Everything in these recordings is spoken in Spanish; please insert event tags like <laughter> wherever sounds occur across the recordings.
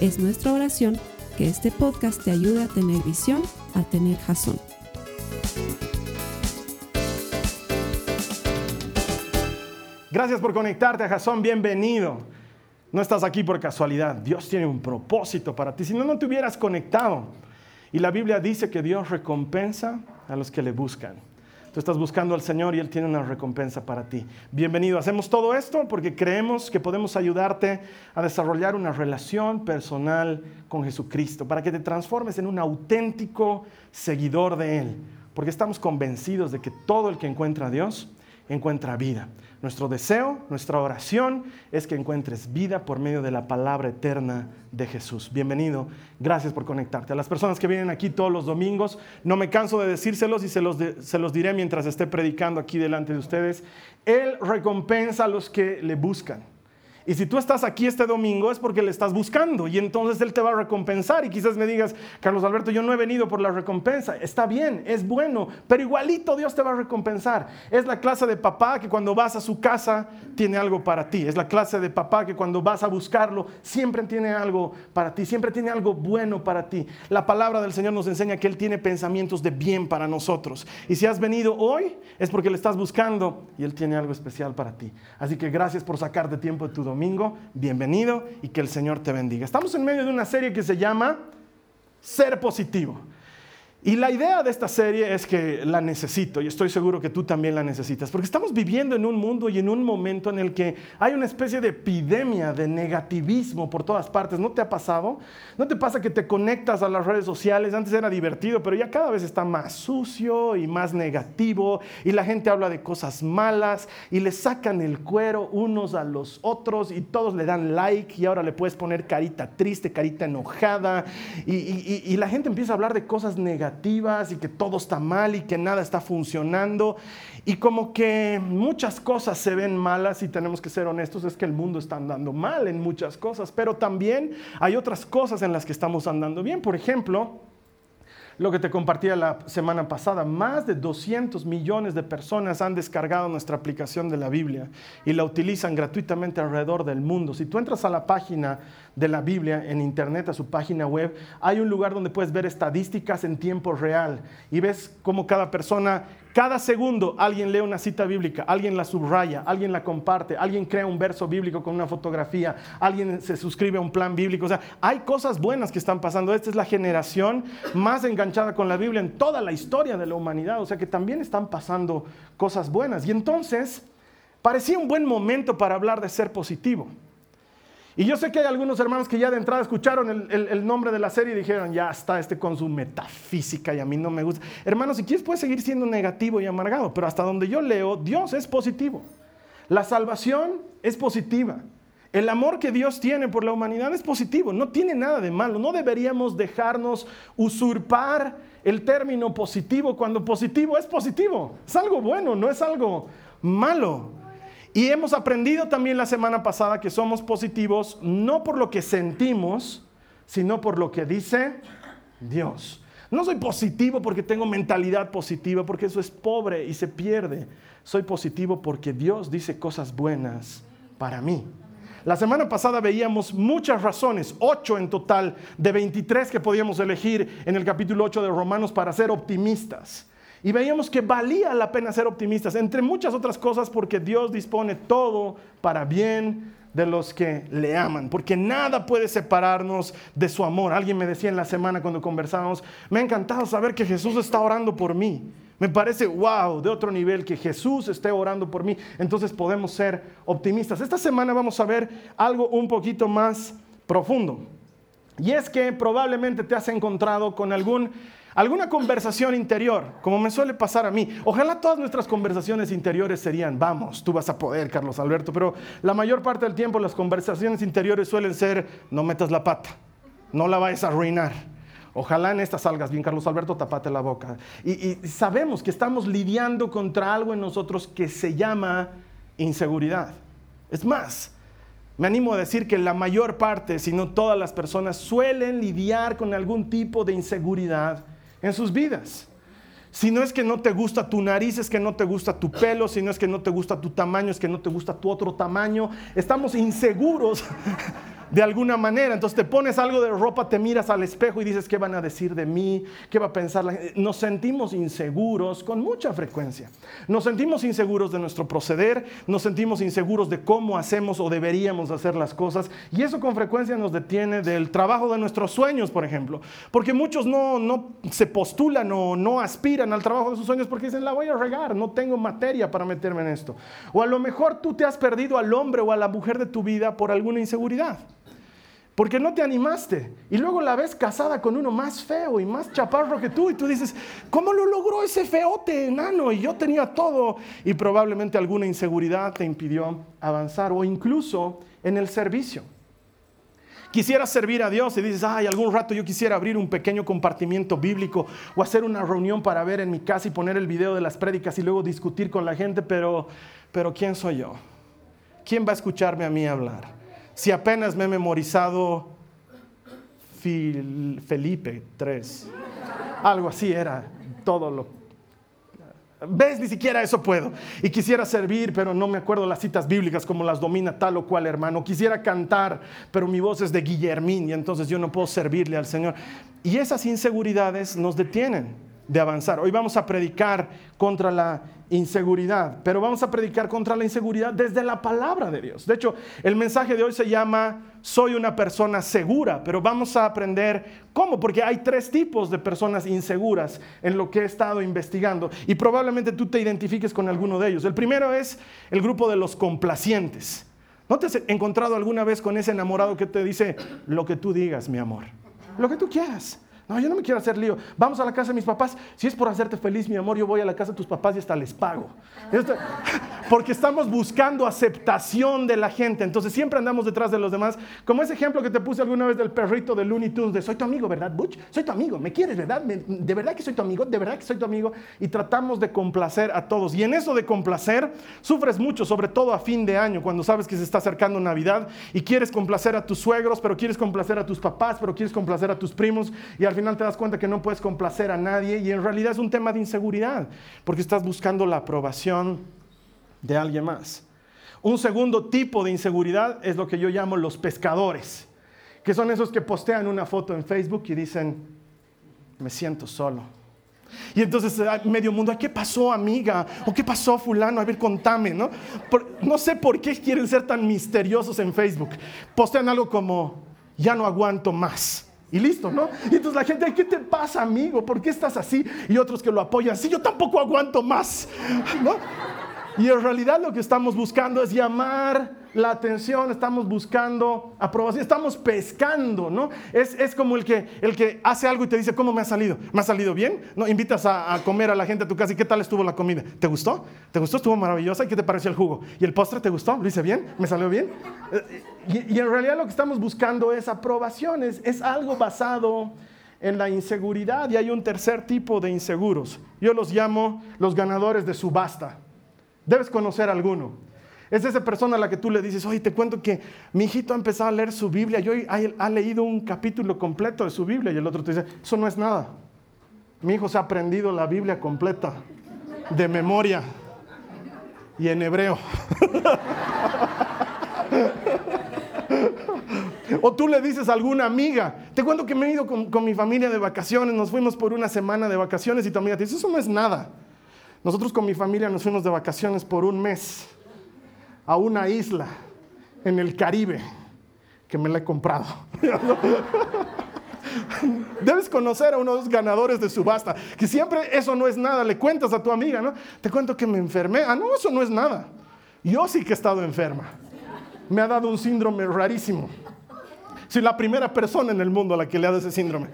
Es nuestra oración que este podcast te ayude a tener visión, a tener jazón. Gracias por conectarte a Jason, bienvenido. No estás aquí por casualidad, Dios tiene un propósito para ti, si no, no te hubieras conectado. Y la Biblia dice que Dios recompensa a los que le buscan. Tú estás buscando al Señor y Él tiene una recompensa para ti. Bienvenido. Hacemos todo esto porque creemos que podemos ayudarte a desarrollar una relación personal con Jesucristo, para que te transformes en un auténtico seguidor de Él. Porque estamos convencidos de que todo el que encuentra a Dios encuentra vida. Nuestro deseo, nuestra oración es que encuentres vida por medio de la palabra eterna de Jesús. Bienvenido, gracias por conectarte. A las personas que vienen aquí todos los domingos, no me canso de decírselos y se los, se los diré mientras esté predicando aquí delante de ustedes. Él recompensa a los que le buscan. Y si tú estás aquí este domingo es porque le estás buscando y entonces Él te va a recompensar. Y quizás me digas, Carlos Alberto, yo no he venido por la recompensa. Está bien, es bueno, pero igualito Dios te va a recompensar. Es la clase de papá que cuando vas a su casa tiene algo para ti. Es la clase de papá que cuando vas a buscarlo siempre tiene algo para ti, siempre tiene algo bueno para ti. La palabra del Señor nos enseña que Él tiene pensamientos de bien para nosotros. Y si has venido hoy es porque le estás buscando y Él tiene algo especial para ti. Así que gracias por sacarte tiempo de tu domingo domingo, bienvenido y que el Señor te bendiga. Estamos en medio de una serie que se llama Ser Positivo. Y la idea de esta serie es que la necesito y estoy seguro que tú también la necesitas, porque estamos viviendo en un mundo y en un momento en el que hay una especie de epidemia de negativismo por todas partes. ¿No te ha pasado? ¿No te pasa que te conectas a las redes sociales? Antes era divertido, pero ya cada vez está más sucio y más negativo y la gente habla de cosas malas y le sacan el cuero unos a los otros y todos le dan like y ahora le puedes poner carita triste, carita enojada y, la gente empieza a hablar de cosas negativas y que todo está mal y que nada está funcionando. Y como que muchas cosas se ven malas y tenemos que ser honestos, es que el mundo está andando mal en muchas cosas, pero también hay otras cosas en las que estamos andando bien. Por ejemplo, lo que te compartía la semana pasada, más de 200 millones de personas han descargado nuestra aplicación de la Biblia y la utilizan gratuitamente alrededor del mundo. Si tú entras a la página de la Biblia en internet, a su página web, hay un lugar donde puedes ver estadísticas en tiempo real y ves cómo cada persona cada segundo alguien lee una cita bíblica, alguien la subraya, alguien la comparte, alguien crea un verso bíblico con una fotografía, alguien se suscribe a un plan bíblico. O sea, hay cosas buenas que están pasando. Esta es la generación más enganchada con la Biblia en toda la historia de la humanidad. O sea que también están pasando cosas buenas. Y entonces, parecía un buen momento para hablar de ser positivo. Y yo sé que hay algunos hermanos que ya de entrada escucharon el, nombre de la serie y dijeron, ya está este con su metafísica y a mí no me gusta. Hermanos, si quieres puedes seguir siendo negativo y amargado, pero hasta donde yo leo, Dios es positivo. La salvación es positiva. El amor que Dios tiene por la humanidad es positivo, no tiene nada de malo. No deberíamos dejarnos usurpar el término positivo cuando positivo es positivo. Es algo bueno, no es algo malo. Y hemos aprendido también la semana pasada que somos positivos no por lo que sentimos, sino por lo que dice Dios. No soy positivo porque tengo mentalidad positiva, porque eso es pobre y se pierde. Soy positivo porque Dios dice cosas buenas para mí. La semana pasada veíamos muchas razones, ocho en total, de 23 que podíamos elegir en el capítulo 8 de Romanos para ser optimistas. Y veíamos que valía la pena ser optimistas, entre muchas otras cosas porque Dios dispone todo para bien de los que le aman, porque nada puede separarnos de su amor. Alguien me decía en la semana cuando conversábamos, me ha encantado saber que Jesús está orando por mí. Me parece, wow, de otro nivel que Jesús esté orando por mí. Entonces podemos ser optimistas. Esta semana vamos a ver algo un poquito más profundo. Y es que probablemente te has encontrado con algún alguna conversación interior, como me suele pasar a mí. Ojalá todas nuestras conversaciones interiores serían, vamos, tú vas a poder, Carlos Alberto, pero la mayor parte del tiempo las conversaciones interiores suelen ser, no metas la pata, no la vayas a arruinar. Ojalá en esta salgas bien, Carlos Alberto, tapate la boca. Y, y sabemos que estamos lidiando contra algo en nosotros que se llama inseguridad. Es más, me animo a decir que la mayor parte, si no todas las personas, suelen lidiar con algún tipo de inseguridad en sus vidas. Si no es que no te gusta tu nariz, es que no te gusta tu pelo, si no es que no te gusta tu tamaño, es que no te gusta tu otro tamaño. Estamos inseguros <laughs> de alguna manera. Entonces te pones algo de ropa, te miras al espejo y dices, ¿qué van a decir de mí? ¿Qué va a pensar la gente? Nos sentimos inseguros con mucha frecuencia. Nos sentimos inseguros de nuestro proceder, nos sentimos inseguros de cómo hacemos o deberíamos hacer las cosas. Y eso con frecuencia nos detiene del trabajo de nuestros sueños, por ejemplo. Porque muchos no, no se postulan o no aspiran al trabajo de sus sueños porque dicen, la voy a regar, no tengo materia para meterme en esto. O a lo mejor tú te has perdido al hombre o a la mujer de tu vida por alguna inseguridad porque no te animaste. Y luego la ves casada con uno más feo y más chaparro que tú y tú dices, ¿cómo lo logró ese feote enano? Y yo tenía todo. Y probablemente alguna inseguridad te impidió avanzar o incluso en el servicio. Quisieras servir a Dios y dices, ay, algún rato yo quisiera abrir un pequeño compartimiento bíblico o hacer una reunión para ver en mi casa y poner el video de las prédicas y luego discutir con la gente, pero, pero ¿quién soy yo? ¿Quién va a escucharme a mí hablar? Si apenas me he memorizado Felipe 3? Algo así era todo lo... ¿Ves? Ni siquiera eso puedo. Y quisiera servir, pero no me acuerdo las citas bíblicas como las domina tal o cual hermano. Quisiera cantar, pero mi voz es de Guillermín y entonces yo no puedo servirle al Señor. Y esas inseguridades nos detienen de avanzar. Hoy vamos a predicar contra la inseguridad, pero vamos a predicar contra la inseguridad desde la palabra de Dios. De hecho, el mensaje de hoy se llama Soy una persona segura, pero vamos a aprender cómo, porque hay tres tipos de personas inseguras en lo que he estado investigando y probablemente tú te identifiques con alguno de ellos. El primero es el grupo de los complacientes. ¿No te has encontrado alguna vez con ese enamorado que te dice lo que tú digas, mi amor? Lo que tú quieras. No, yo no me quiero hacer lío. Vamos a la casa de mis papás. Si es por hacerte feliz, mi amor, yo voy a la casa de tus papás y hasta les pago. <laughs> Porque estamos buscando aceptación de la gente. Entonces siempre andamos detrás de los demás. Como ese ejemplo que te puse alguna vez del perrito de Looney Tunes, de soy tu amigo, ¿verdad, Butch? Soy tu amigo, me quieres, ¿verdad? de verdad que soy tu amigo, de verdad que soy tu amigo. Y tratamos de complacer a todos. Y en eso de complacer, sufres mucho, sobre todo a fin de año, cuando sabes que se está acercando Navidad y quieres complacer a tus suegros, pero quieres complacer a tus papás, pero quieres complacer a tus primos. Y al final te das cuenta que no puedes complacer a nadie y en realidad es un tema de inseguridad, porque estás buscando la aprobación de alguien más. Un segundo tipo de inseguridad es lo que yo llamo los pescadores, que son esos que postean una foto en Facebook y dicen, me siento solo. Y entonces medio mundo, ¿qué pasó amiga? ¿O qué pasó fulano? A ver, contame, ¿no? no sé por qué quieren ser tan misteriosos en Facebook. Postean algo como, ya no aguanto más. Y listo, ¿no? Y entonces la gente, ¿qué te pasa, amigo? ¿Por qué estás así? Y otros que lo apoyan, sí, yo tampoco aguanto más, ¿no? Y en realidad lo que estamos buscando es llamar la atención, estamos buscando aprobación, estamos pescando, ¿no? Es, es, como el que, el que hace algo y te dice, ¿cómo me ha salido? ¿Me ha salido bien? ¿No? Invitas a, comer a la gente a tu casa y ¿qué tal estuvo la comida? ¿Te gustó? ¿Te gustó? ¿Estuvo maravillosa? ¿Y qué te pareció el jugo? ¿Y el postre te gustó? ¿Lo hice bien? ¿Me salió bien? Eh, y, y en realidad lo que estamos buscando es aprobación, es, es algo basado en la inseguridad y hay un tercer tipo de inseguros. Yo los llamo los ganadores de subasta. Debes conocer alguno. Es esa persona a la que tú le dices, oye, te cuento que mi hijito ha empezado a leer su Biblia y hoy ha, leído un capítulo completo de su Biblia y el otro te dice, eso no es nada. Mi hijo se ha aprendido la Biblia completa, de memoria y en hebreo. <laughs> o tú le dices a alguna amiga, te cuento que me he ido con, mi familia de vacaciones, nos fuimos por una semana de vacaciones y tu amiga te dice, eso no es nada. Nosotros con mi familia nos fuimos de vacaciones por un mes a una isla en el Caribe que me la he comprado. <laughs> Debes conocer a uno de los ganadores de subasta, que siempre eso no es nada, le cuentas a tu amiga, ¿no? Te cuento que me enfermé. Ah, no, eso no es nada. Yo sí que he estado enferma. Me ha dado un síndrome rarísimo. Soy la primera persona en el mundo a la que le ha dado ese síndrome.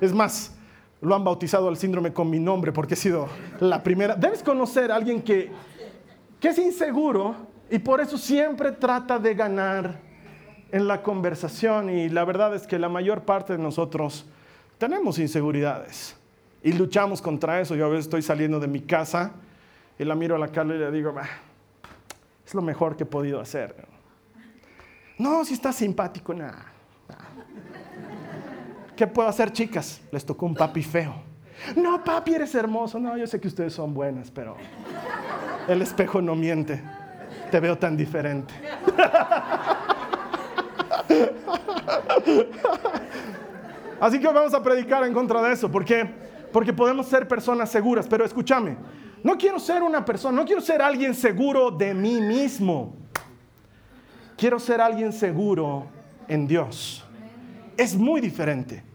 Es más, lo han bautizado al síndrome con mi nombre porque he sido la primera. Debes conocer a alguien que, es inseguro y por eso siempre trata de ganar en la conversación y la verdad es que la mayor parte de nosotros tenemos inseguridades y luchamos contra eso. Yo a veces estoy saliendo de mi casa y la miro a la cara y le digo, es lo mejor que he podido hacer. No, si está simpático, nada. ¿Qué puedo hacer, chicas? Les tocó un papi feo. No, papi, eres hermoso. No, yo sé que ustedes son buenas, pero el espejo no miente. Te veo tan diferente. <laughs> Así que vamos a predicar en contra de eso. ¿Por qué? Porque podemos ser personas seguras. Pero escúchame, no quiero ser una persona, no quiero ser alguien seguro de mí mismo. Quiero ser alguien seguro en Dios. Es muy diferente.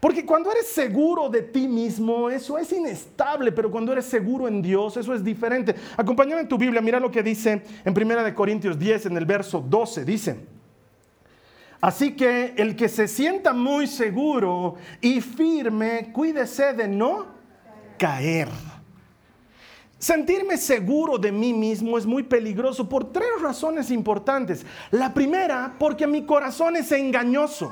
Porque cuando eres seguro de ti mismo, eso es inestable, pero cuando eres seguro en Dios, eso es diferente. Acompáñame en tu Biblia, mira lo que dice en 1 Corintios 10, en el verso 12, dice, Así que el que se sienta muy seguro y firme, cuídese de no caer. Sentirme seguro de mí mismo es muy peligroso por tres razones importantes. La primera, porque mi corazón es engañoso.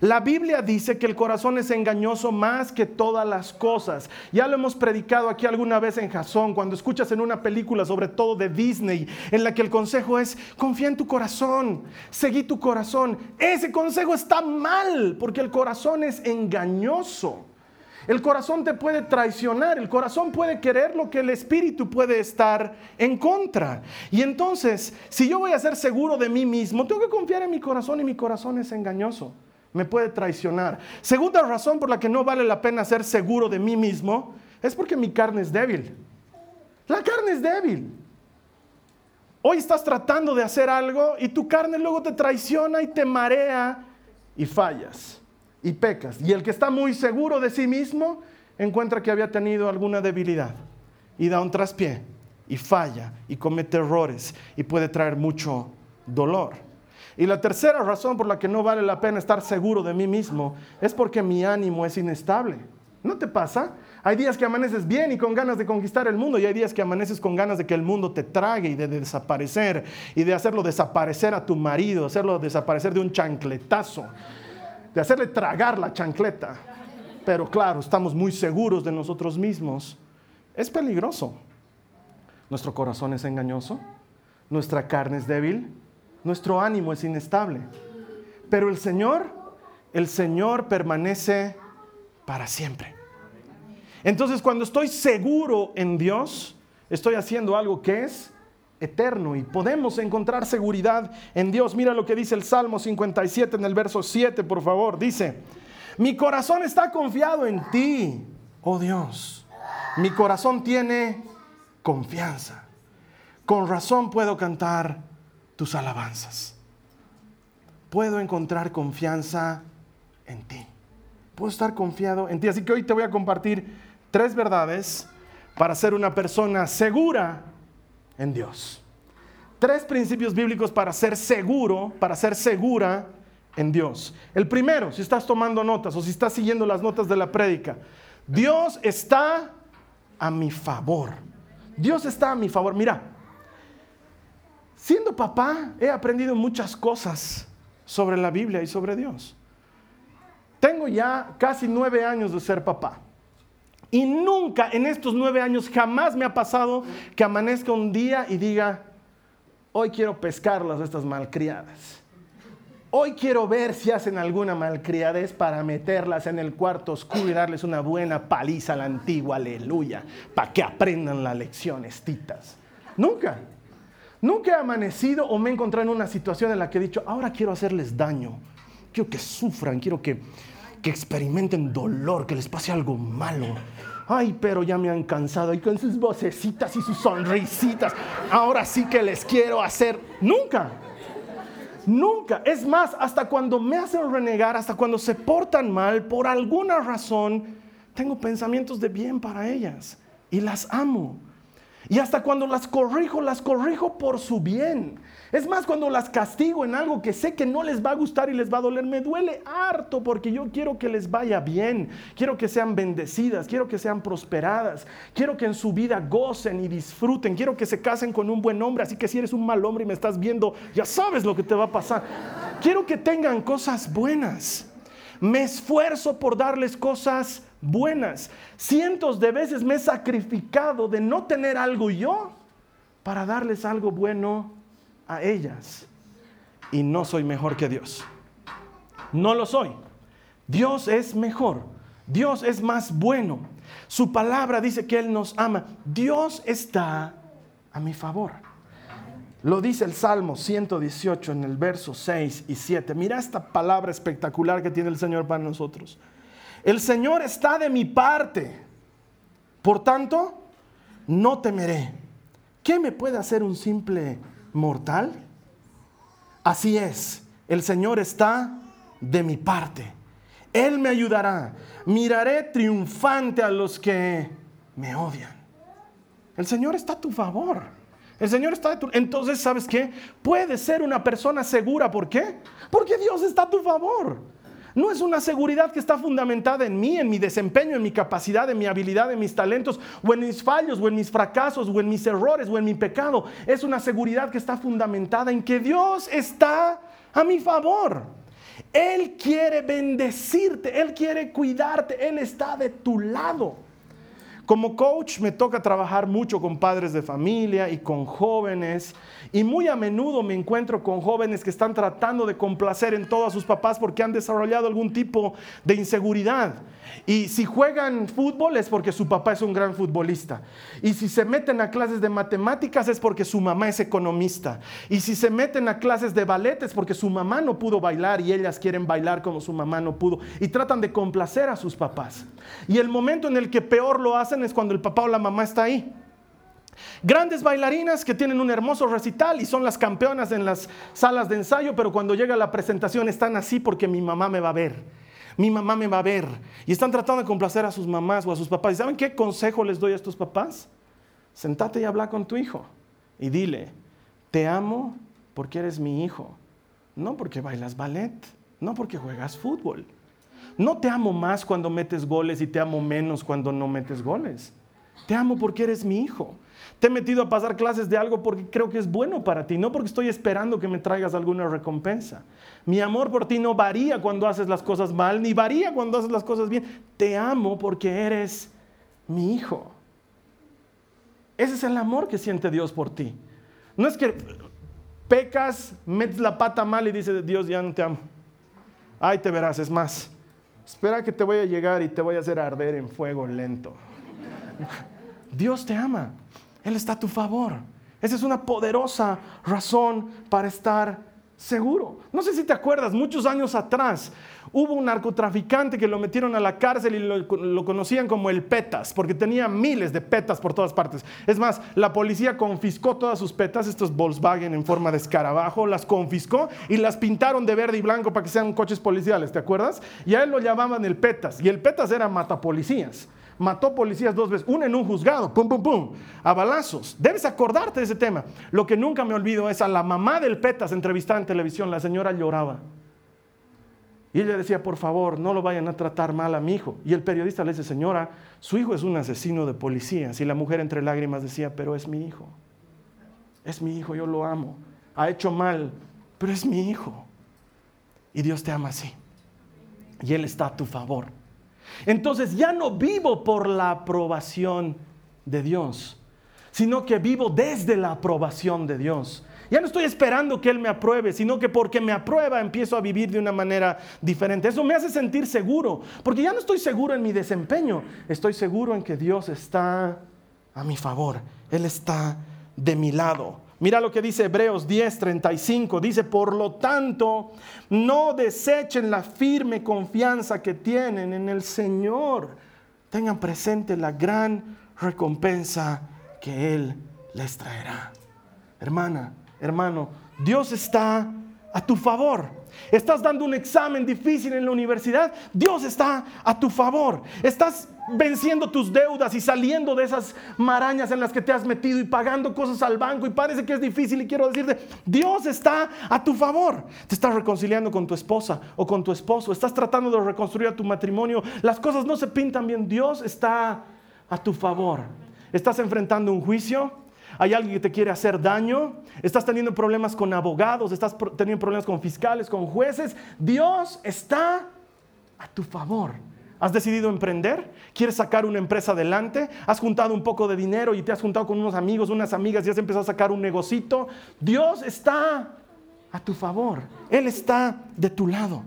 La Biblia dice que el corazón es engañoso más que todas las cosas. Ya lo hemos predicado aquí alguna vez en Jasón, cuando escuchas en una película, sobre todo de Disney, en la que el consejo es, confía en tu corazón, seguí tu corazón. Ese consejo está mal, porque el corazón es engañoso. El corazón te puede traicionar, el corazón puede querer lo que el espíritu puede estar en contra. Y entonces, si yo voy a ser seguro de mí mismo, tengo que confiar en mi corazón y mi corazón es engañoso me puede traicionar. Segunda razón por la que no vale la pena ser seguro de mí mismo es porque mi carne es débil. La carne es débil. Hoy estás tratando de hacer algo y tu carne luego te traiciona y te marea y fallas y pecas. Y el que está muy seguro de sí mismo encuentra que había tenido alguna debilidad y da un traspié y falla y comete errores y puede traer mucho dolor. Y la tercera razón por la que no vale la pena estar seguro de mí mismo es porque mi ánimo es inestable. ¿No te pasa? Hay días que amaneces bien y con ganas de conquistar el mundo y hay días que amaneces con ganas de que el mundo te trague y de desaparecer y de hacerlo desaparecer a tu marido, hacerlo desaparecer de un chancletazo, de hacerle tragar la chancleta. Pero claro, estamos muy seguros de nosotros mismos. Es peligroso. Nuestro corazón es engañoso, nuestra carne es débil, nuestro ánimo es inestable. Pero el Señor, el Señor permanece para siempre. Entonces cuando estoy seguro en Dios, estoy haciendo algo que es eterno y podemos encontrar seguridad en Dios. Mira lo que dice el Salmo 57 en el verso 7, por favor. Dice, mi corazón está confiado en ti, oh Dios. Mi corazón tiene confianza. Con razón puedo cantar tus alabanzas. Puedo encontrar confianza en ti. Puedo estar confiado en ti. Así que hoy te voy a compartir tres verdades para ser una persona segura en Dios. Tres principios bíblicos para ser seguro, para ser segura en Dios. El primero, si estás tomando notas o si estás siguiendo las notas de la prédica, Dios está a mi favor. Dios está a mi favor. Mira, Siendo papá, he aprendido muchas cosas sobre la Biblia y sobre Dios. Tengo ya casi nueve años de ser papá. Y nunca en estos nueve años jamás me ha pasado que amanezca un día y diga, hoy quiero pescarlas estas malcriadas. Hoy quiero ver si hacen alguna malcriadez para meterlas en el cuarto oscuro y darles una buena paliza a la antigua, aleluya, para que aprendan la lección, estitas. Nunca. Nunca he amanecido o me he encontrado en una situación en la que he dicho, ahora quiero hacerles daño, quiero que sufran, quiero que, que experimenten dolor, que les pase algo malo. Ay, pero ya me han cansado y con sus vocecitas y sus sonrisitas, ahora sí que les quiero hacer. Nunca, nunca. Es más, hasta cuando me hacen renegar, hasta cuando se portan mal, por alguna razón, tengo pensamientos de bien para ellas y las amo. Y hasta cuando las corrijo, las corrijo por su bien. Es más, cuando las castigo en algo que sé que no les va a gustar y les va a doler, me duele harto porque yo quiero que les vaya bien, quiero que sean bendecidas, quiero que sean prosperadas, quiero que en su vida gocen y disfruten, quiero que se casen con un buen hombre, así que si eres un mal hombre y me estás viendo, ya sabes lo que te va a pasar. Quiero que tengan cosas buenas. Me esfuerzo por darles cosas buenas. Cientos de veces me he sacrificado de no tener algo yo para darles algo bueno a ellas. Y no soy mejor que Dios. No lo soy. Dios es mejor. Dios es más bueno. Su palabra dice que Él nos ama. Dios está a mi favor. Lo dice el Salmo 118 en el verso 6 y 7. Mira esta palabra espectacular que tiene el Señor para nosotros. El Señor está de mi parte. Por tanto, no temeré. ¿Qué me puede hacer un simple mortal? Así es, el Señor está de mi parte. Él me ayudará. Miraré triunfante a los que me odian. El Señor está a tu favor. El Señor está a tu... Entonces, ¿sabes qué? Puedes ser una persona segura. ¿Por qué? Porque Dios está a tu favor. No es una seguridad que está fundamentada en mí, en mi desempeño, en mi capacidad, en mi habilidad, en mis talentos, o en mis fallos, o en mis fracasos, o en mis errores, o en mi pecado. Es una seguridad que está fundamentada en que Dios está a mi favor. Él quiere bendecirte, Él quiere cuidarte, Él está de tu lado. Como coach me toca trabajar mucho con padres de familia y con jóvenes y muy a menudo me encuentro con jóvenes que están tratando de complacer en todo a sus papás porque han desarrollado algún tipo de inseguridad. Y si juegan fútbol es porque su papá es un gran futbolista. Y si se meten a clases de matemáticas es porque su mamá es economista. Y si se meten a clases de ballet es porque su mamá no pudo bailar y ellas quieren bailar como su mamá no pudo. Y tratan de complacer a sus papás. Y el momento en el que peor lo hacen es cuando el papá o la mamá está ahí. Grandes bailarinas que tienen un hermoso recital y son las campeonas en las salas de ensayo, pero cuando llega la presentación están así porque mi mamá me va a ver mi mamá me va a ver. Y están tratando de complacer a sus mamás o a sus papás. ¿Y saben qué consejo les doy a estos papás? Sentate y habla con tu hijo y dile, te amo porque eres mi hijo, no porque bailas ballet, no porque juegas fútbol. No te amo más cuando metes goles y te amo menos cuando no metes goles. Te amo porque eres mi hijo. Te he metido a pasar clases de algo porque creo que es bueno para ti, no porque estoy esperando que me traigas alguna recompensa. Mi amor por ti no varía cuando haces las cosas mal, ni varía cuando haces las cosas bien. Te amo porque eres mi hijo. Ese es el amor que siente Dios por ti. No es que pecas, metes la pata mal y dices, Dios ya no te amo. Ay, te verás, es más. Espera que te voy a llegar y te voy a hacer arder en fuego lento. Dios te ama. Él está a tu favor. Esa es una poderosa razón para estar seguro. No sé si te acuerdas, muchos años atrás hubo un narcotraficante que lo metieron a la cárcel y lo, conocían como el Petas, porque tenía miles de petas por todas partes. Es más, la policía confiscó todas sus petas, estos Volkswagen en forma de escarabajo, las confiscó y las pintaron de verde y blanco para que sean coches policiales, ¿te acuerdas? Y a él lo llamaban el Petas, y el Petas era matapolicías mató policías dos veces, una en un juzgado, pum, pum, pum, a balazos. Debes acordarte de ese tema. Lo que nunca me olvido es a la mamá del Petas entrevistada en televisión, la señora lloraba. Y ella decía, por favor, no lo vayan a tratar mal a mi hijo. Y el periodista le dice, señora, su hijo es un asesino de policías. Y la mujer entre lágrimas decía, pero es mi hijo. Es mi hijo, yo lo amo. Ha hecho mal, pero es mi hijo. Y Dios te ama así. Y Él está a tu favor. Entonces ya no vivo por la aprobación de Dios, sino que vivo desde la aprobación de Dios. Ya no estoy esperando que Él me apruebe, sino que porque me aprueba empiezo a vivir de una manera diferente. Eso me hace sentir seguro, porque ya no estoy seguro en mi desempeño, estoy seguro en que Dios está a mi favor, Él está de mi lado. Mira lo que dice Hebreos 10:35. Dice, por lo tanto, no desechen la firme confianza que tienen en el Señor. Tengan presente la gran recompensa que Él les traerá. Hermana, hermano, Dios está a tu favor. Estás dando un examen difícil en la universidad, Dios está a tu favor. Estás venciendo tus deudas y saliendo de esas marañas en las que te has metido y pagando cosas al banco y parece que es difícil y quiero decirte, Dios está a tu favor. Te estás reconciliando con tu esposa o con tu esposo, estás tratando de reconstruir a tu matrimonio, las cosas no se pintan bien, Dios está a tu favor. Estás enfrentando un juicio, hay alguien que te quiere hacer daño, estás teniendo problemas con abogados, estás teniendo problemas con fiscales, con jueces, Dios está a tu favor. ¿Has decidido emprender? ¿Quieres sacar una empresa adelante? ¿Has juntado un poco de dinero y te has juntado con unos amigos, unas amigas y has empezado a sacar un negocito? Dios está a tu favor. Él está de tu lado.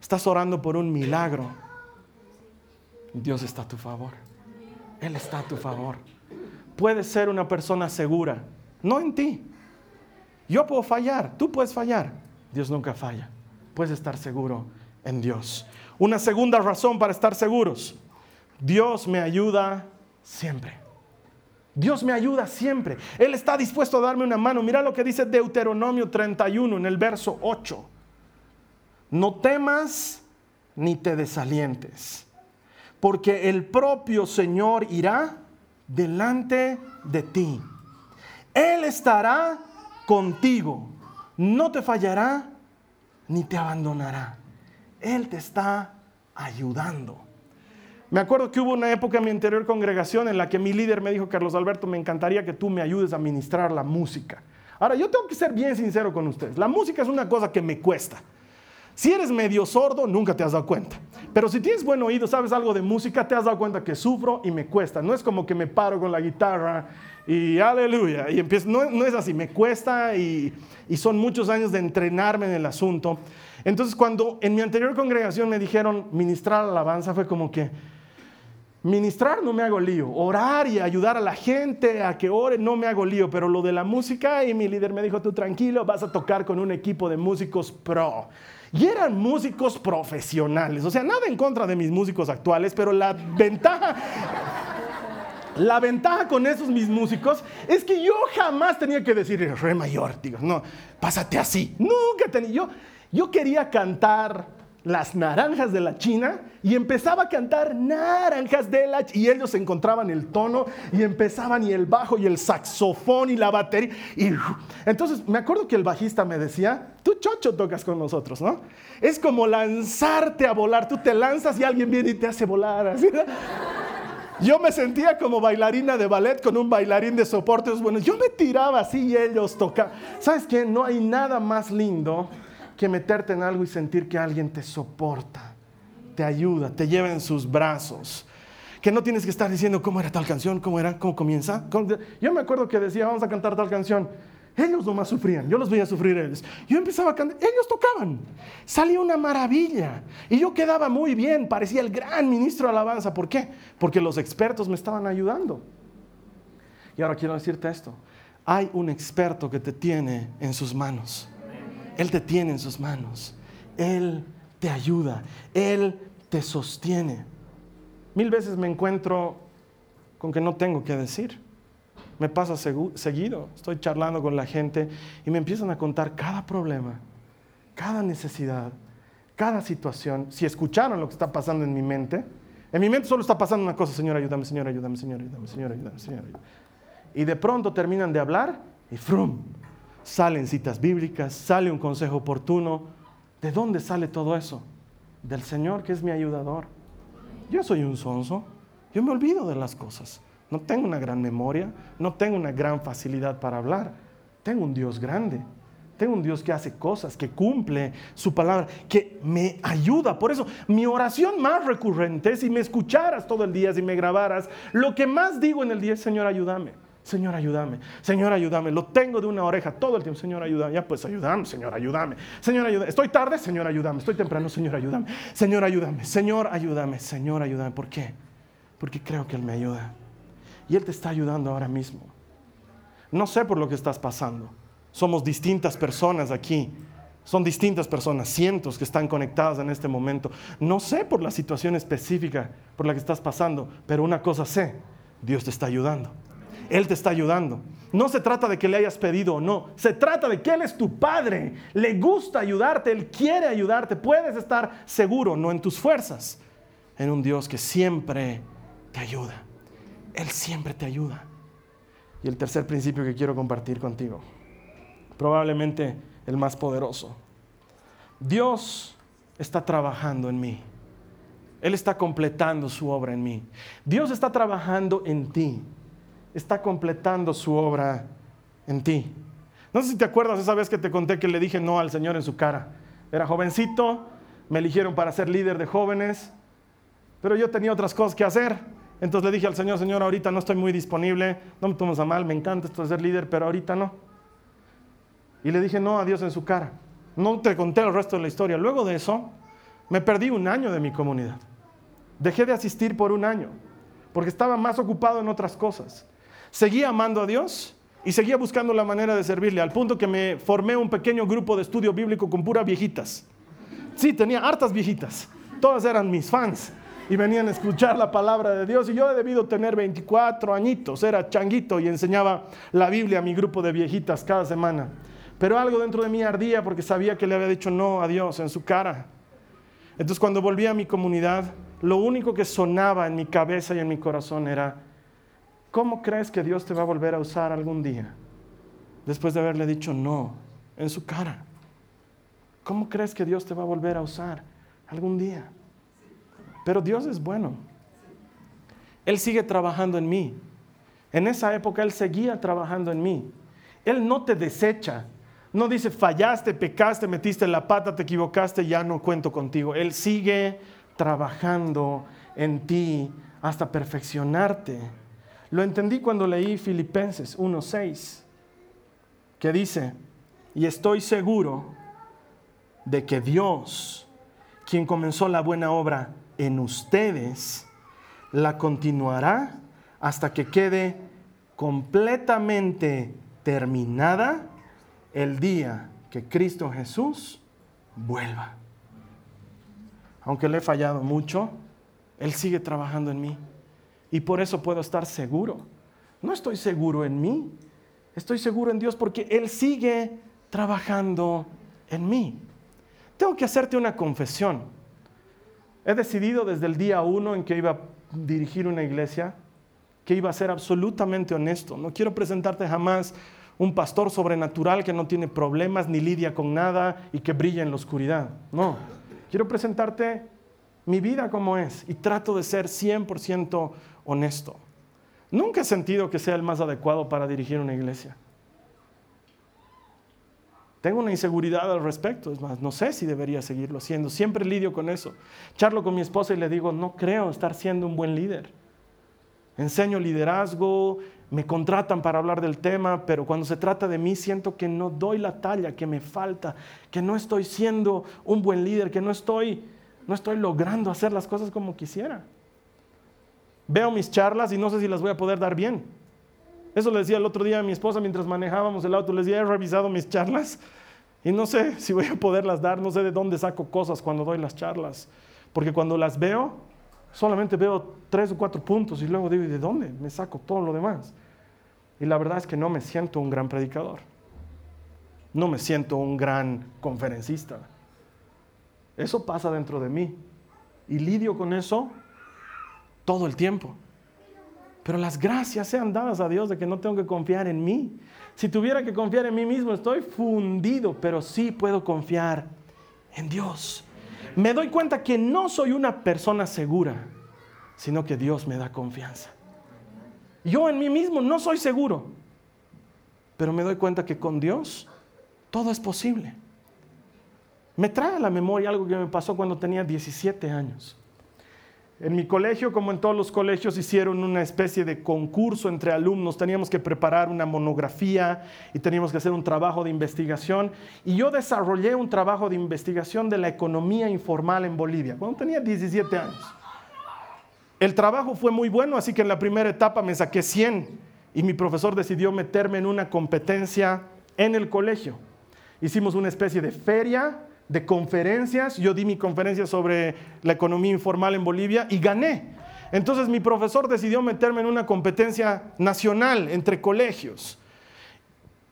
Estás orando por un milagro. Dios está a tu favor. Él está a tu favor. Puedes ser una persona segura, no en ti. Yo puedo fallar, tú puedes fallar. Dios nunca falla. Puedes estar seguro en Dios. Una segunda razón para estar seguros. Dios me ayuda siempre. Dios me ayuda siempre. Él está dispuesto a darme una mano. Mira lo que dice Deuteronomio 31 en el verso 8. No temas ni te desalientes, porque el propio Señor irá delante de ti. Él estará contigo, no te fallará ni te abandonará. Él te está ayudando. Me acuerdo que hubo una época en mi anterior congregación en la que mi líder me dijo, Carlos Alberto, me encantaría que tú me ayudes a ministrar la música. Ahora, yo tengo que ser bien sincero con ustedes. La música es una cosa que me cuesta. Si eres medio sordo, nunca te has dado cuenta. Pero si tienes buen oído, sabes algo de música, te has dado cuenta que sufro y me cuesta. No es como que me paro con la guitarra y aleluya. Y empiezo. No, no es así, me cuesta y, y son muchos años de entrenarme en el asunto. Entonces, cuando en mi anterior congregación me dijeron ministrar alabanza, fue como que ministrar no me hago lío, orar y ayudar a la gente a que ore no me hago lío, pero lo de la música y mi líder me dijo, tú tranquilo, vas a tocar con un equipo de músicos pro. Y eran músicos profesionales, o sea, nada en contra de mis músicos actuales, pero la ventaja... La ventaja con esos mis músicos es que yo jamás tenía que decir re mayor, digo, no, pásate así. Nunca tenía yo. Yo quería cantar las naranjas de la China y empezaba a cantar naranjas de la China y ellos encontraban el tono y empezaban y el bajo y el saxofón y la batería y entonces me acuerdo que el bajista me decía, tú chocho tocas con nosotros, ¿no? Es como lanzarte a volar, tú te lanzas y alguien viene y te hace volar así. Yo me sentía como bailarina de ballet con un bailarín de soportes bueno, yo me tiraba así y ellos tocaban. ¿Sabes qué? No hay nada más lindo que meterte en algo y sentir que alguien te soporta, te ayuda, te lleva en sus brazos. Que no tienes que estar diciendo cómo era tal canción, cómo era, cómo comienza. Yo me acuerdo que decía, vamos a cantar tal canción. Ellos nomás sufrían, yo los veía sufrir ellos. Yo empezaba a cantar, ellos tocaban. Salía una maravilla. Y yo quedaba muy bien, parecía el gran ministro de alabanza. ¿Por qué? Porque los expertos me estaban ayudando. Y ahora quiero decirte esto. Hay un experto que te tiene en sus manos. Él te tiene en sus manos. Él te ayuda. Él te sostiene. Mil veces me encuentro con que no tengo que decir. Me pasa seguido. Estoy charlando con la gente y me empiezan a contar cada problema, cada necesidad, cada situación. Si escucharon lo que está pasando en mi mente, en mi mente solo está pasando una cosa, Señor, ayúdame, Señor, ayúdame, Señor, ayúdame, Señor, ayúdame, Señor, ayúdame. Y de pronto terminan de hablar y frum, salen citas bíblicas, sale un consejo oportuno. ¿De dónde sale todo eso? Del Señor que es mi ayudador. Yo soy un sonso, yo me olvido de las cosas. No tengo una gran memoria, no tengo una gran facilidad para hablar. Tengo un Dios grande. Tengo un Dios que hace cosas, que cumple su palabra, que me ayuda. Por eso mi oración más recurrente, si me escucharas todo el día, si me grabaras, lo que más digo en el día es, Señor, ayúdame. Señor, ayúdame. Señor, ayúdame. Lo tengo de una oreja todo el tiempo. Señor, ayúdame. Ya pues ayúdame, Señor, ayúdame. Señor, ayúdame. Estoy tarde, Señor, ayúdame. Estoy temprano, Señor, ayúdame. Señor, ayúdame. Señor, ayúdame. Señor, ayúdame. ¿Por qué? Porque creo que Él me ayuda. Y Él te está ayudando ahora mismo. No sé por lo que estás pasando. Somos distintas personas aquí. Son distintas personas, cientos que están conectadas en este momento. No sé por la situación específica por la que estás pasando, pero una cosa sé, Dios te está ayudando. Él te está ayudando. No se trata de que le hayas pedido o no, se trata de que Él es tu Padre, le gusta ayudarte, Él quiere ayudarte, puedes estar seguro, no en tus fuerzas, en un Dios que siempre te ayuda. Él siempre te ayuda. Y el tercer principio que quiero compartir contigo, probablemente el más poderoso. Dios está trabajando en mí. Él está completando su obra en mí. Dios está trabajando en ti. Está completando su obra en ti. No sé si te acuerdas esa vez que te conté que le dije no al Señor en su cara. Era jovencito, me eligieron para ser líder de jóvenes, pero yo tenía otras cosas que hacer. Entonces le dije al Señor, Señor, ahorita no estoy muy disponible, no me tomes a mal, me encanta esto de ser líder, pero ahorita no. Y le dije no a Dios en su cara. No te conté el resto de la historia. Luego de eso, me perdí un año de mi comunidad. Dejé de asistir por un año, porque estaba más ocupado en otras cosas. Seguía amando a Dios y seguía buscando la manera de servirle, al punto que me formé un pequeño grupo de estudio bíblico con puras viejitas. Sí, tenía hartas viejitas. Todas eran mis fans y venían a escuchar la palabra de Dios. Y yo he debido tener 24 añitos, era changuito y enseñaba la Biblia a mi grupo de viejitas cada semana. Pero algo dentro de mí ardía porque sabía que le había dicho no a Dios en su cara. Entonces cuando volví a mi comunidad, lo único que sonaba en mi cabeza y en mi corazón era, ¿cómo crees que Dios te va a volver a usar algún día? Después de haberle dicho no en su cara. ¿Cómo crees que Dios te va a volver a usar algún día? Pero Dios es bueno. Él sigue trabajando en mí. En esa época Él seguía trabajando en mí. Él no te desecha. No dice, fallaste, pecaste, metiste la pata, te equivocaste, ya no cuento contigo. Él sigue trabajando en ti hasta perfeccionarte. Lo entendí cuando leí Filipenses 1.6, que dice, y estoy seguro de que Dios, quien comenzó la buena obra en ustedes, la continuará hasta que quede completamente terminada el día que Cristo Jesús vuelva. Aunque le he fallado mucho, Él sigue trabajando en mí. Y por eso puedo estar seguro. No estoy seguro en mí, estoy seguro en Dios porque Él sigue trabajando en mí. Tengo que hacerte una confesión. He decidido desde el día uno en que iba a dirigir una iglesia que iba a ser absolutamente honesto. No quiero presentarte jamás un pastor sobrenatural que no tiene problemas ni lidia con nada y que brilla en la oscuridad. No, quiero presentarte mi vida como es y trato de ser 100% honesto. Nunca he sentido que sea el más adecuado para dirigir una iglesia. Tengo una inseguridad al respecto, es más, no sé si debería seguirlo siendo. Siempre lidio con eso. Charlo con mi esposa y le digo, no creo estar siendo un buen líder. Enseño liderazgo, me contratan para hablar del tema, pero cuando se trata de mí siento que no doy la talla, que me falta, que no estoy siendo un buen líder, que no estoy, no estoy logrando hacer las cosas como quisiera. Veo mis charlas y no sé si las voy a poder dar bien. Eso le decía el otro día a mi esposa mientras manejábamos el auto. Les decía, he revisado mis charlas y no sé <laughs> si voy a poderlas dar, no sé de dónde saco cosas cuando doy las charlas. Porque cuando las veo, solamente veo tres o cuatro puntos y luego digo, ¿y de dónde me saco todo lo demás? Y la verdad es que no me siento un gran predicador. No me siento un gran conferencista. Eso pasa dentro de mí. Y lidio con eso todo el tiempo. Pero las gracias sean dadas a Dios de que no tengo que confiar en mí. Si tuviera que confiar en mí mismo, estoy fundido, pero sí puedo confiar en Dios. Me doy cuenta que no soy una persona segura, sino que Dios me da confianza. Yo en mí mismo no soy seguro, pero me doy cuenta que con Dios todo es posible. Me trae a la memoria algo que me pasó cuando tenía 17 años. En mi colegio, como en todos los colegios, hicieron una especie de concurso entre alumnos. Teníamos que preparar una monografía y teníamos que hacer un trabajo de investigación. Y yo desarrollé un trabajo de investigación de la economía informal en Bolivia, cuando tenía 17 años. El trabajo fue muy bueno, así que en la primera etapa me saqué 100 y mi profesor decidió meterme en una competencia en el colegio. Hicimos una especie de feria de conferencias. Yo di mi conferencia sobre la economía informal en Bolivia y gané. Entonces mi profesor decidió meterme en una competencia nacional entre colegios.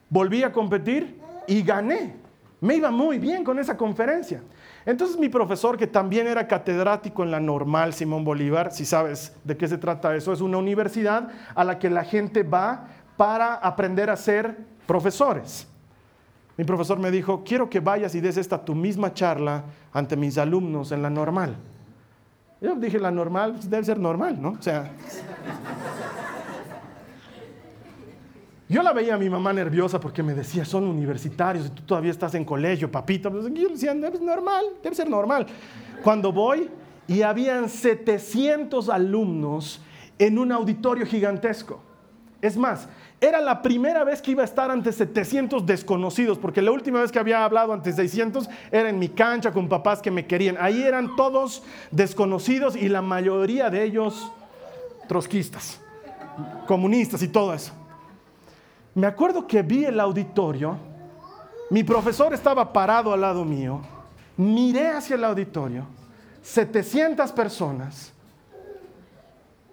Volví a competir y gané. Me iba muy bien con esa conferencia. Entonces mi profesor, que también era catedrático en la normal Simón Bolívar, si sabes de qué se trata eso, es una universidad a la que la gente va para aprender a ser profesores. Mi profesor me dijo, quiero que vayas y des esta tu misma charla ante mis alumnos en la normal. Yo dije, la normal pues, debe ser normal, ¿no? O sea, Yo la veía a mi mamá nerviosa porque me decía, son universitarios y tú todavía estás en colegio, papito. Pues yo le decía, es normal, debe ser normal. Cuando voy y habían 700 alumnos en un auditorio gigantesco. Es más, era la primera vez que iba a estar ante 700 desconocidos, porque la última vez que había hablado ante 600 era en mi cancha con papás que me querían. Ahí eran todos desconocidos y la mayoría de ellos trotskistas, comunistas y todo eso. Me acuerdo que vi el auditorio, mi profesor estaba parado al lado mío, miré hacia el auditorio, 700 personas,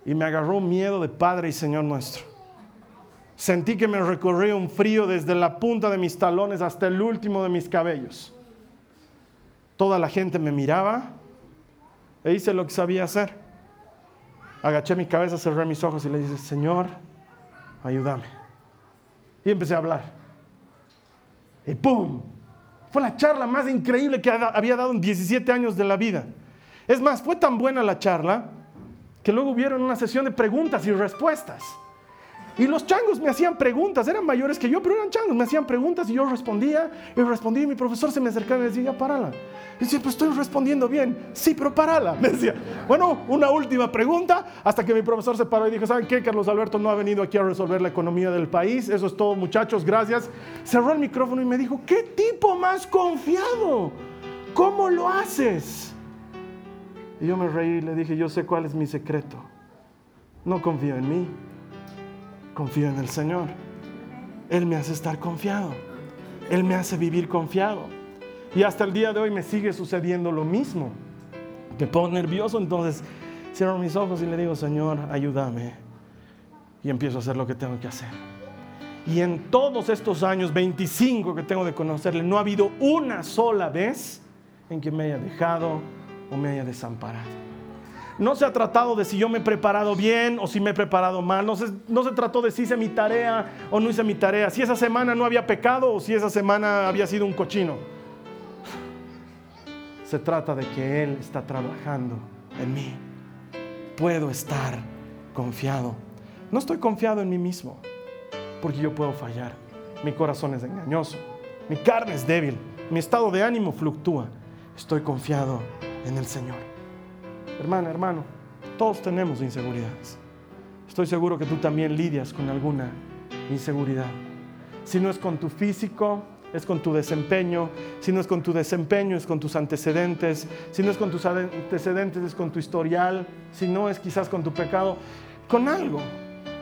y me agarró miedo de Padre y Señor nuestro. Sentí que me recorría un frío desde la punta de mis talones hasta el último de mis cabellos. Toda la gente me miraba e hice lo que sabía hacer. Agaché mi cabeza, cerré mis ojos y le dije, Señor, ayúdame. Y empecé a hablar. Y ¡pum! Fue la charla más increíble que había dado en 17 años de la vida. Es más, fue tan buena la charla que luego hubieron una sesión de preguntas y respuestas. Y los changos me hacían preguntas, eran mayores que yo, pero eran changos, me hacían preguntas y yo respondía y respondía y mi profesor se me acercaba y me decía, párala. Y decía, pues estoy respondiendo bien. Sí, pero párala. <laughs> Me decía, bueno, una última pregunta, hasta que mi profesor se paró y dijo, ¿saben qué? Carlos Alberto no ha venido aquí a resolver la economía del país. Eso es todo, muchachos, gracias. Cerró el micrófono y me dijo, ¿qué tipo más confiado? ¿Cómo lo haces? Y yo me reí y le dije, yo sé cuál es mi secreto. No confío en mí confío en el Señor. Él me hace estar confiado. Él me hace vivir confiado. Y hasta el día de hoy me sigue sucediendo lo mismo. Me pongo nervioso, entonces cierro mis ojos y le digo, Señor, ayúdame. Y empiezo a hacer lo que tengo que hacer. Y en todos estos años, 25 que tengo de conocerle, no ha habido una sola vez en que me haya dejado o me haya desamparado. No se ha tratado de si yo me he preparado bien o si me he preparado mal. No se, no se trató de si hice mi tarea o no hice mi tarea. Si esa semana no había pecado o si esa semana había sido un cochino. Se trata de que Él está trabajando en mí. Puedo estar confiado. No estoy confiado en mí mismo porque yo puedo fallar. Mi corazón es engañoso. Mi carne es débil. Mi estado de ánimo fluctúa. Estoy confiado en el Señor. Hermana, hermano, todos tenemos inseguridades. Estoy seguro que tú también lidias con alguna inseguridad. Si no es con tu físico, es con tu desempeño. Si no es con tu desempeño, es con tus antecedentes. Si no es con tus antecedentes, es con tu historial. Si no es quizás con tu pecado, con algo.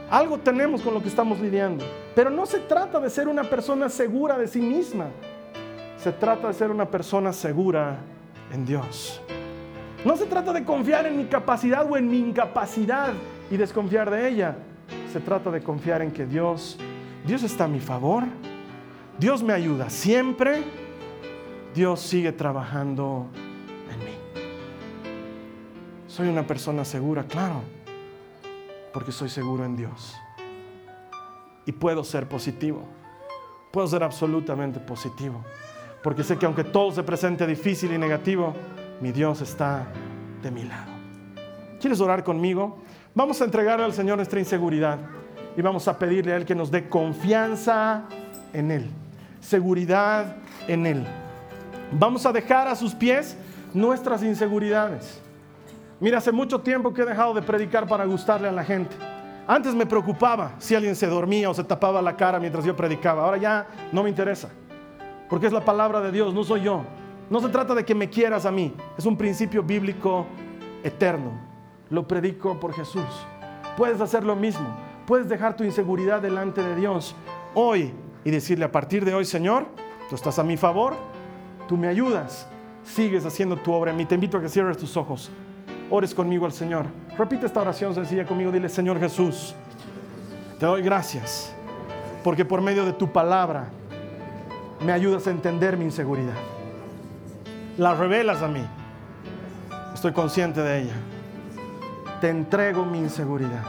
Algo tenemos con lo que estamos lidiando. Pero no se trata de ser una persona segura de sí misma. Se trata de ser una persona segura en Dios. No se trata de confiar en mi capacidad o en mi incapacidad y desconfiar de ella. Se trata de confiar en que Dios, Dios está a mi favor. Dios me ayuda siempre. Dios sigue trabajando en mí. Soy una persona segura, claro, porque soy seguro en Dios. Y puedo ser positivo. Puedo ser absolutamente positivo. Porque sé que aunque todo se presente difícil y negativo, mi Dios está de mi lado. ¿Quieres orar conmigo? Vamos a entregar al Señor nuestra inseguridad y vamos a pedirle a Él que nos dé confianza en Él, seguridad en Él. Vamos a dejar a sus pies nuestras inseguridades. Mira, hace mucho tiempo que he dejado de predicar para gustarle a la gente. Antes me preocupaba si alguien se dormía o se tapaba la cara mientras yo predicaba. Ahora ya no me interesa. Porque es la palabra de Dios, no soy yo. No se trata de que me quieras a mí, es un principio bíblico eterno. Lo predico por Jesús. Puedes hacer lo mismo, puedes dejar tu inseguridad delante de Dios hoy y decirle a partir de hoy, Señor, tú estás a mi favor, tú me ayudas, sigues haciendo tu obra en mí. Te invito a que cierres tus ojos, ores conmigo al Señor. Repite esta oración sencilla conmigo, dile, Señor Jesús, te doy gracias porque por medio de tu palabra me ayudas a entender mi inseguridad la revelas a mí. Estoy consciente de ella. Te entrego mi inseguridad.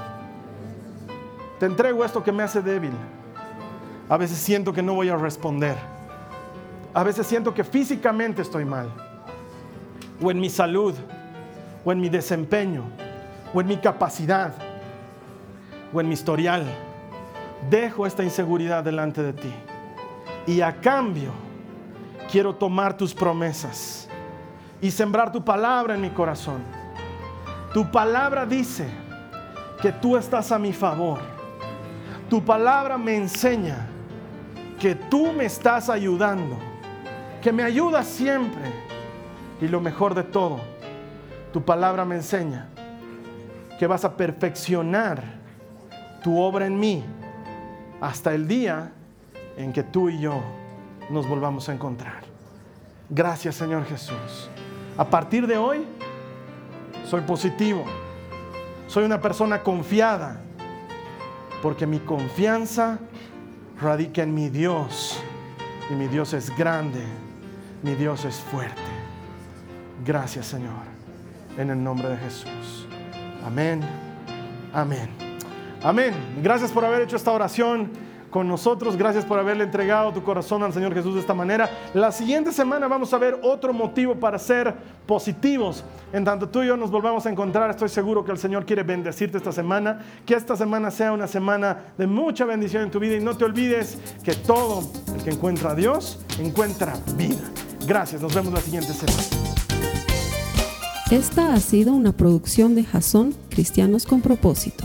Te entrego esto que me hace débil. A veces siento que no voy a responder. A veces siento que físicamente estoy mal. O en mi salud. O en mi desempeño. O en mi capacidad. O en mi historial. dejo esta inseguridad delante de ti. Y a cambio, quiero tomar tus promesas y sembrar tu palabra en mi corazón. Tu palabra dice que tú estás a mi favor. Tu palabra me enseña que tú me estás ayudando, que me ayudas siempre. Y lo mejor de todo, tu palabra me enseña que vas a perfeccionar tu obra en mí hasta el día en que tú y yo nos volvamos a encontrar. Gracias Señor Jesús. A partir de hoy, soy positivo. Soy una persona confiada. Porque mi confianza radica en mi Dios. Y mi Dios es grande. Mi Dios es fuerte. Gracias Señor. En el nombre de Jesús. Amén. Amén. Amén. Gracias por haber hecho esta oración con nosotros. Gracias por haberle entregado tu corazón al Señor Jesús de esta manera. La siguiente semana vamos a ver otro motivo para ser positivos. En tanto tú y yo nos volvamos a encontrar, estoy seguro que el Señor quiere bendecirte esta semana. Que esta semana sea una semana de mucha bendición en tu vida y no te olvides que todo el que encuentra a Dios encuentra vida. Gracias, nos vemos la siguiente semana. Esta ha sido una producción de Jason Cristianos con propósito.